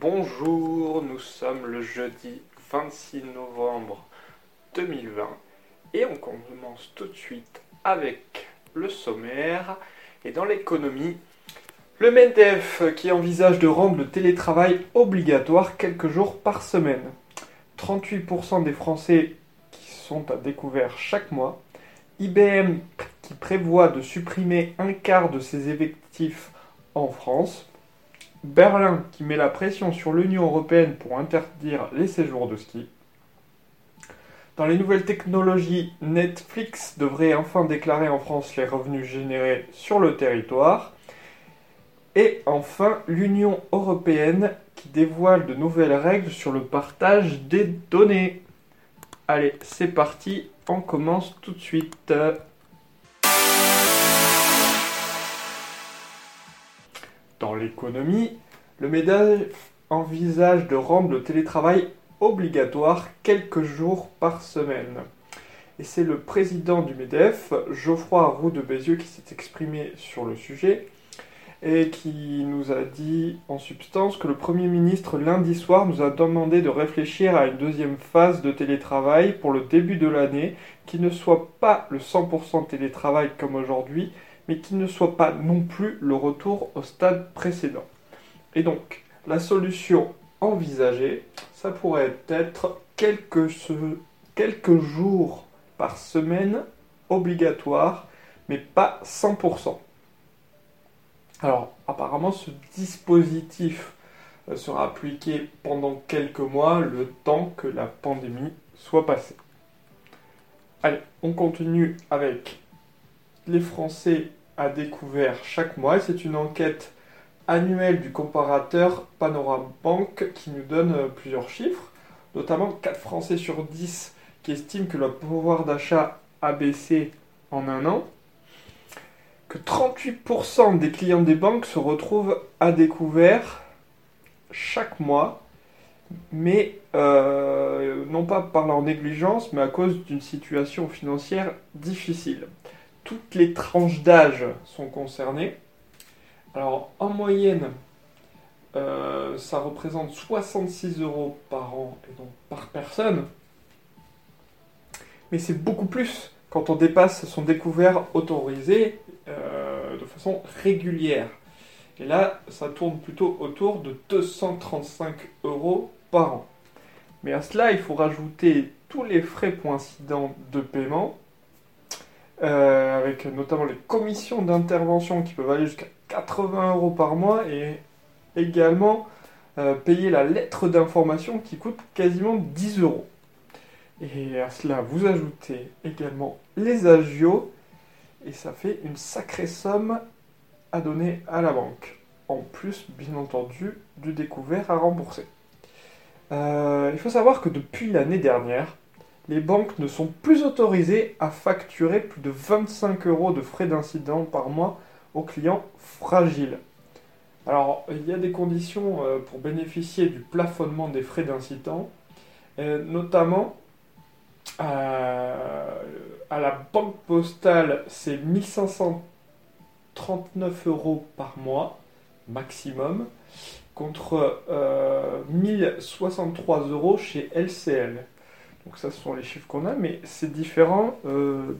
Bonjour, nous sommes le jeudi 26 novembre 2020 et on commence tout de suite avec le sommaire et dans l'économie, le MEDEF qui envisage de rendre le télétravail obligatoire quelques jours par semaine. 38% des Français qui sont à découvert chaque mois. IBM qui prévoit de supprimer un quart de ses effectifs en France. Berlin qui met la pression sur l'Union européenne pour interdire les séjours de ski. Dans les nouvelles technologies, Netflix devrait enfin déclarer en France les revenus générés sur le territoire. Et enfin, l'Union européenne qui dévoile de nouvelles règles sur le partage des données. Allez, c'est parti, on commence tout de suite. Dans l'économie, le MEDEF envisage de rendre le télétravail obligatoire quelques jours par semaine. Et c'est le président du MEDEF, Geoffroy Roux de Bézieux, qui s'est exprimé sur le sujet et qui nous a dit en substance que le Premier ministre lundi soir nous a demandé de réfléchir à une deuxième phase de télétravail pour le début de l'année qui ne soit pas le 100% télétravail comme aujourd'hui, mais qui ne soit pas non plus le retour au stade précédent. Et donc, la solution envisagée, ça pourrait être quelques, quelques jours par semaine obligatoire, mais pas 100%. Alors, apparemment, ce dispositif euh, sera appliqué pendant quelques mois, le temps que la pandémie soit passée. Allez, on continue avec les Français à découvert chaque mois. C'est une enquête annuelle du comparateur Panorama Bank qui nous donne euh, plusieurs chiffres, notamment 4 Français sur 10 qui estiment que leur pouvoir d'achat a baissé en un an, que 38% des clients des banques se retrouvent à découvert chaque mois, mais euh, non pas par leur négligence, mais à cause d'une situation financière difficile. Toutes les tranches d'âge sont concernées. Alors en moyenne, euh, ça représente 66 euros par an et donc par personne. Mais c'est beaucoup plus quand on dépasse son découvert autorisé euh, de façon régulière. Et là, ça tourne plutôt autour de 235 euros par an. Mais à cela, il faut rajouter tous les frais pour incident de paiement, euh, notamment les commissions d'intervention qui peuvent aller jusqu'à 80 euros par mois et également euh, payer la lettre d'information qui coûte quasiment 10 euros. Et à cela, vous ajoutez également les agios et ça fait une sacrée somme à donner à la banque. En plus, bien entendu, du découvert à rembourser. Euh, il faut savoir que depuis l'année dernière, les banques ne sont plus autorisées à facturer plus de 25 euros de frais d'incident par mois aux clients fragiles. Alors, il y a des conditions euh, pour bénéficier du plafonnement des frais d'incident, euh, notamment à la banque postale, c'est 1539 euros par mois maximum contre 1063 euros chez LCL. Donc ça, ce sont les chiffres qu'on a, mais c'est différent euh,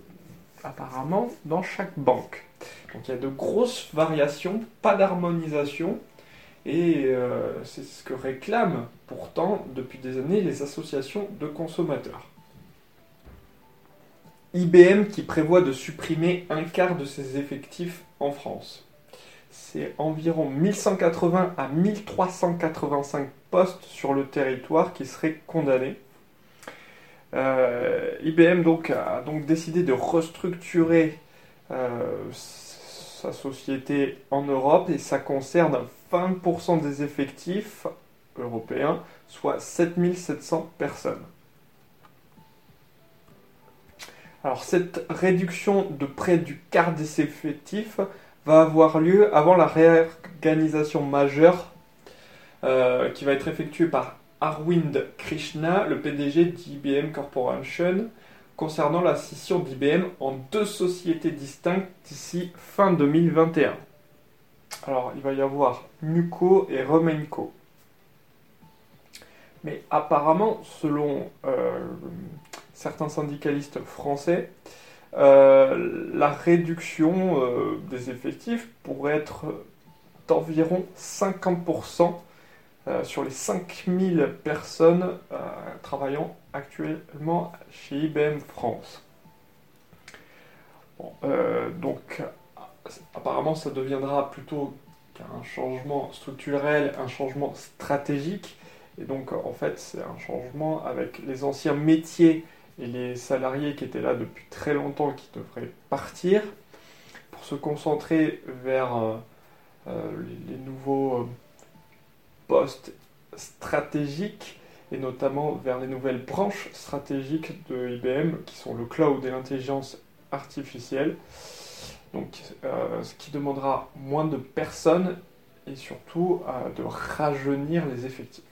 apparemment dans chaque banque. Donc il y a de grosses variations, pas d'harmonisation, et euh, c'est ce que réclament pourtant depuis des années les associations de consommateurs. IBM qui prévoit de supprimer un quart de ses effectifs en France. C'est environ 1180 à 1385 postes sur le territoire qui seraient condamnés. Euh, IBM a donc décidé de restructurer euh, sa société en Europe et ça concerne 20% des effectifs européens, soit 7700 personnes. Alors cette réduction de près du quart des effectifs va avoir lieu avant la réorganisation majeure euh, qui va être effectuée par Arvind Krishna, le PDG d'IBM Corporation, concernant la scission d'IBM en deux sociétés distinctes d'ici fin 2021. Alors, il va y avoir Nuco et Romenco. Mais apparemment, selon euh, certains syndicalistes français, euh, la réduction euh, des effectifs pourrait être d'environ 50% sur les 5000 personnes travaillant actuellement chez IBM France. donc apparemment ça deviendra plutôt qu'un changement structurel, un changement stratégique. Et donc en fait c'est un changement avec les anciens métiers et les salariés qui étaient là depuis très longtemps qui devraient partir pour se concentrer vers euh, euh, les, nouveaux euh, postes stratégiques et notamment vers les nouvelles branches stratégiques de IBM qui sont le cloud et l'intelligence artificielle. Donc, ce qui demandera moins de personnes et surtout de rajeunir les effectifs.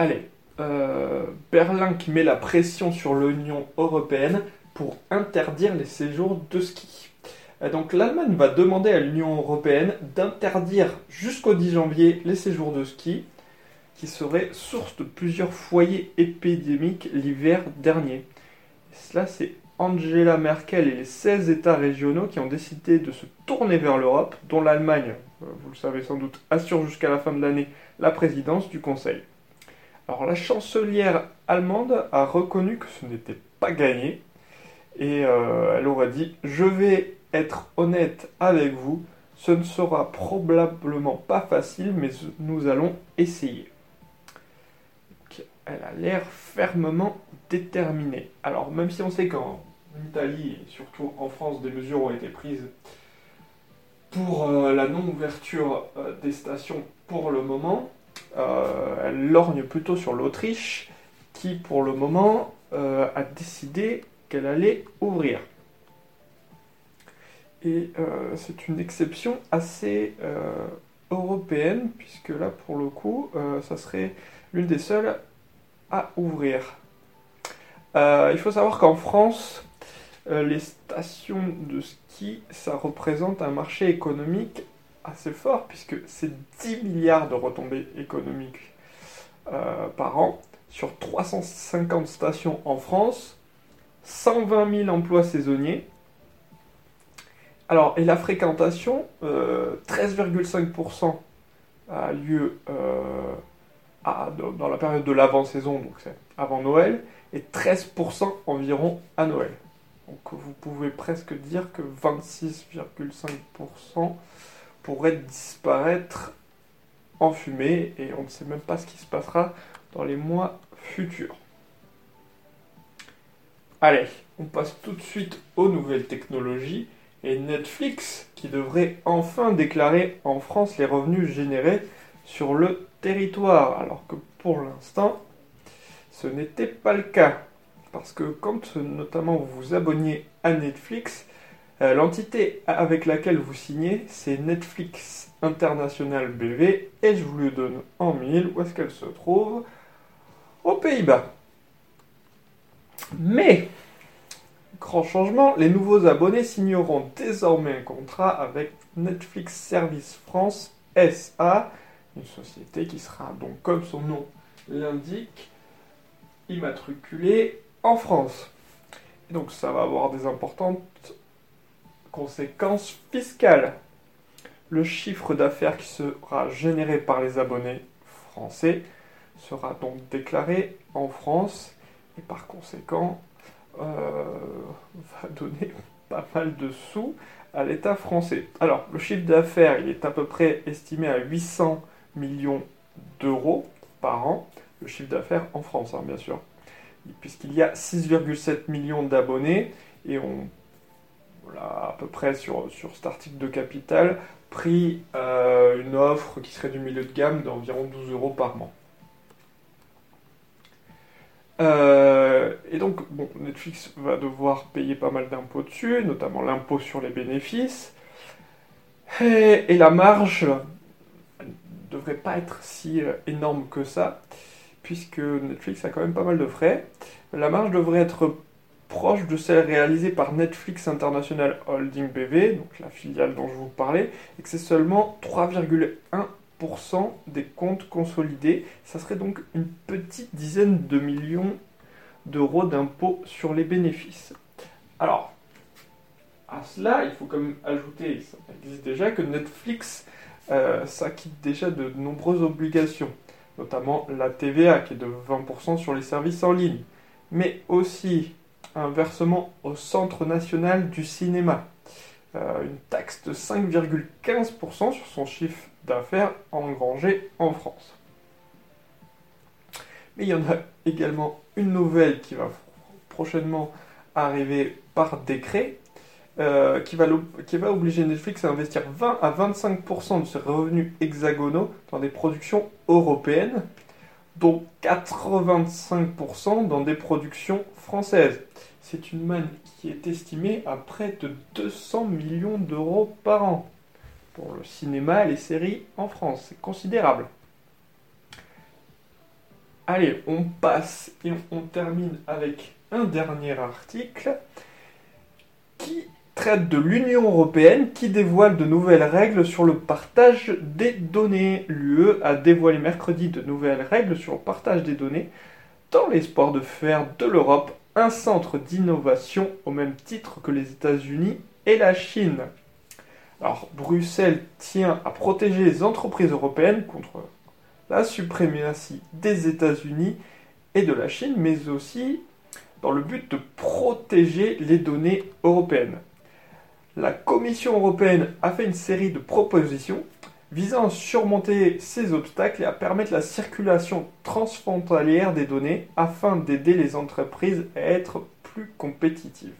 Allez, euh, Berlin qui met la pression sur l'Union européenne pour interdire les séjours de ski. Euh, donc l'Allemagne va demander à l'Union européenne d'interdire jusqu'au 10 janvier les séjours de ski, qui seraient source de plusieurs foyers épidémiques l'hiver dernier. cela, c'est Angela Merkel et les 16 États régionaux qui ont décidé de se tourner vers l'Europe, dont l'Allemagne, euh, vous le savez sans doute, assure jusqu'à la fin de l'année la présidence du Conseil. Alors la chancelière allemande a reconnu que ce n'était pas gagné et euh, elle aurait dit Je vais être honnête avec vous, ce ne sera probablement pas facile, mais nous allons essayer. elle a l'air fermement déterminée. Alors même si on sait qu'en Italie et surtout en France des mesures ont été prises pour euh, la non-ouverture euh, des stations pour le moment, euh, elle lorgne plutôt sur l'Autriche, qui pour le moment a décidé qu'elle allait ouvrir. Et euh, c'est une exception assez européenne, puisque là, pour le coup, ça serait l'une des seules à ouvrir. il faut savoir qu'en France, les stations de ski, ça représente un marché économique assez fort, puisque c'est 10 milliards de retombées économiques euh, par an sur 350 stations en France, 120 000 emplois saisonniers. Alors, et la fréquentation, 13,5% euh, a lieu euh, dans la période de l'avant-saison, donc c'est avant Noël, et 13% environ à Noël. Donc vous pouvez presque dire que 26,5% pourrait disparaître en fumée et on ne sait même pas ce qui se passera dans les mois futurs. Allez, on passe tout de suite aux nouvelles technologies et Netflix qui devrait enfin déclarer en France les revenus générés sur le territoire, alors que pour l'instant, ce n'était pas le cas. Parce que quand notamment vous vous abonniez à Netflix, euh, l'entité avec laquelle vous signez, c'est Netflix International BV et je vous le donne en mille. Où est-ce qu'elle se trouve? Aux Pays-Bas. Mais, grand changement, les nouveaux abonnés signeront désormais un contrat avec Netflix Service France SA, une société qui sera donc, comme son nom l'indique, immatriculée en France. donc ça va avoir des importantes Conséquences fiscales. Le chiffre d'affaires qui sera généré par les abonnés français sera donc déclaré en France et par conséquent va donner pas mal de sous à l'État français. Alors, le chiffre d'affaires, il est à peu près estimé à 800 millions d'euros par an, le chiffre d'affaires en France, hein, bien sûr, puisqu'il y a 6,7 millions d'abonnés et on voilà, à peu près sur, sur cet article de Capital, pris euh, une offre qui serait du milieu de gamme d'environ 12 euros par mois. Euh, et donc, Netflix va devoir payer pas mal d'impôts dessus, notamment l'impôt sur les bénéfices. Et, la marge ne devrait pas être si euh, énorme que ça, puisque Netflix a quand même pas mal de frais. La marge devrait être proche de celle réalisée par Netflix International Holding BV, donc la filiale dont je vous parlais, et que c'est seulement 3,1% des comptes consolidés. Ça serait donc une petite dizaine de millions d'euros d'impôts sur les bénéfices. Alors, à cela, il faut quand même ajouter, ça existe déjà, que Netflix euh, s'acquitte déjà de nombreuses obligations, notamment la TVA qui est de 20% sur les services en ligne, mais aussi un versement au Centre national du cinéma, une taxe de 5,15% sur son chiffre d'affaires engrangé en France. Mais il y en a également une nouvelle qui va prochainement arriver par décret, euh, qui, va obliger Netflix à investir 20 à 25% de ses revenus hexagonaux dans des productions européennes, dont 85% dans des productions françaises. C'est une manne qui est estimée à près de 200 millions d'euros par an pour le cinéma et les séries en France. C'est considérable. Allez, on passe et on termine avec un dernier article qui traite de l'Union européenne qui dévoile de nouvelles règles sur le partage des données. L'UE a dévoilé mercredi de nouvelles règles sur le partage des données dans l'espoir de faire de l'Europe un centre d'innovation au même titre que les États-Unis et la Chine. Alors Bruxelles tient à protéger les entreprises européennes contre la suprématie des États-Unis et de la Chine, mais aussi dans le but de protéger les données européennes. La Commission européenne a fait une série de propositions visant à surmonter ces obstacles et à permettre la circulation transfrontalière des données afin d'aider les entreprises à être plus compétitives.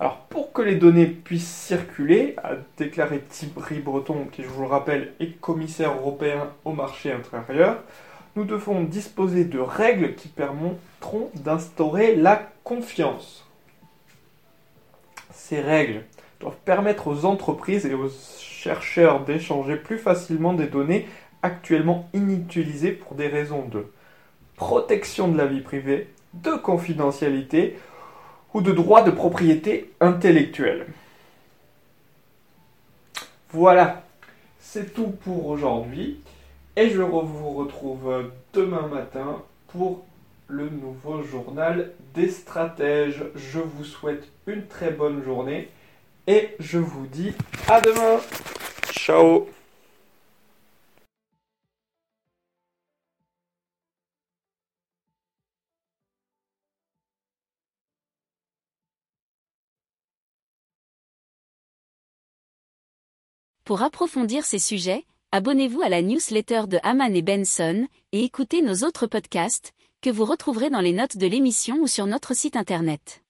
Alors pour que les données puissent circuler, a déclaré Thierry Breton, qui je vous le rappelle est commissaire européen au marché intérieur, nous devons disposer de règles qui permettront d'instaurer la confiance. Ces règles doivent permettre aux entreprises et aux chercheurs d'échanger plus facilement des données actuellement inutilisées pour des raisons de protection de la vie privée, de confidentialité ou de droit de propriété intellectuelle. Voilà, c'est tout pour aujourd'hui et je vous retrouve demain matin pour le nouveau journal des stratèges. Je vous souhaite une très bonne journée et je vous dis à demain. Ciao Pour approfondir ces sujets, abonnez-vous à la newsletter de Haman et Benson et écoutez nos autres podcasts que vous retrouverez dans les notes de l'émission ou sur notre site internet.